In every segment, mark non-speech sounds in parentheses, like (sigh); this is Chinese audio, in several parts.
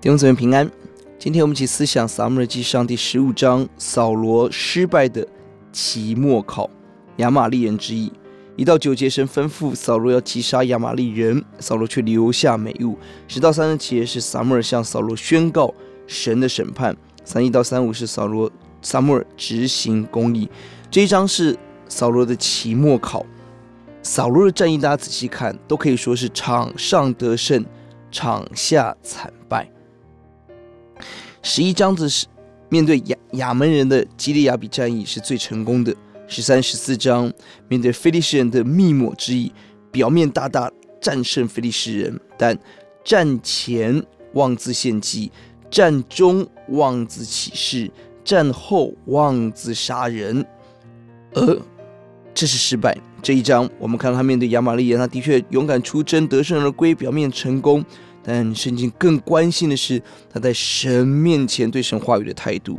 弟兄姊妹平安，今天我们一起思想撒母耳记上第十五章扫罗失败的期末考，亚玛力人之役。一到九节，神吩咐扫罗要击杀亚玛力人，扫罗却留下美物。十到三十节是撒母耳向扫罗宣告神的审判。三一到三五是扫罗撒母耳执行公义。这一章是扫罗的期末考。扫罗的战役，大家仔细看，都可以说是场上得胜，场下惨。十一章子是面对亚亚门人的基列雅比战役是最成功的。十三、十四章面对非利士人的密抹之役，表面大大战胜非利士人，但战前妄自献祭，战中妄自起誓，战后妄自杀人，而这是失败。这一章我们看到他面对亚玛力人，他的确勇敢出征，得胜而归，表面成功。但圣经更关心的是他在神面前对神话语的态度。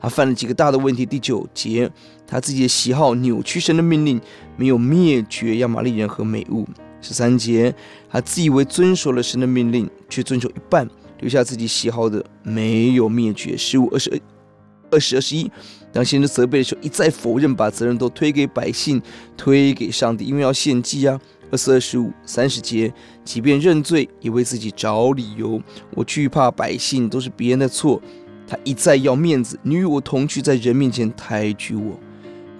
他犯了几个大的问题。第九节，他自己的喜好扭曲神的命令，没有灭绝亚玛力人和美物。十三节，他自以为遵守了神的命令，却遵守一半，留下自己喜好的，没有灭绝。十五、二十二、二十、二十一，当先知责备的时候，一再否认，把责任都推给百姓，推给上帝，因为要献祭啊。二四二十五三十节，即便认罪，也为自己找理由。我惧怕百姓都是别人的错，他一再要面子。你与我同去，在人面前抬举我。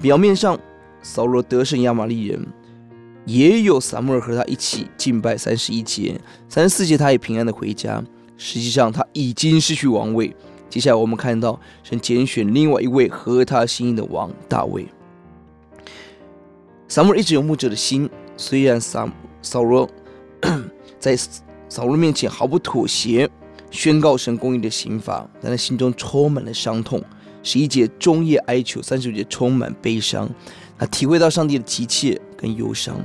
表面上，扫罗得胜亚玛力人，也有撒母耳和他一起敬拜。三十一节、三十四节，他也平安的回家。实际上，他已经失去王位。接下来，我们看到神拣选另外一位合他心意的王大卫。撒母耳一直有牧者的心。虽然扫扫罗 (coughs) 在扫罗面前毫不妥协，宣告神公义的刑罚，但他心中充满了伤痛。十一节终夜哀求，三十五节充满悲伤。他体会到上帝的急切跟忧伤，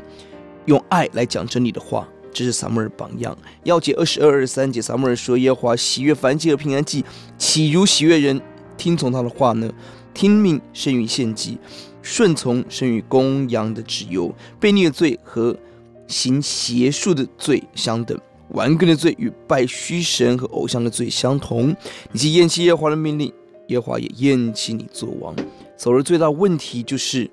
用爱来讲真理的话，这是撒母耳榜样。要解二十二、二三节，撒母耳说：“耶和华喜悦凡祭和平安祭，岂如喜悦人听从他的话呢？听命胜于献祭。”顺从胜于公羊的脂油，悖逆的罪和行邪术的罪相等，顽梗的罪与拜虚神和偶像的罪相同。你既厌弃耶和华的命令，耶和华也厌弃你做王。扫罗最大问题就是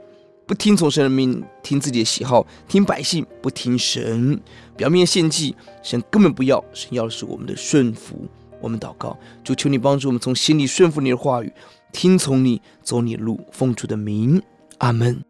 不听从神的命令，听自己的喜好，听百姓不听神。表面献祭，神根本不要，神要的是我们的顺服。我们祷告，就求你帮助我们从心里顺服你的话语，听从你，走你路，奉主的名。阿门。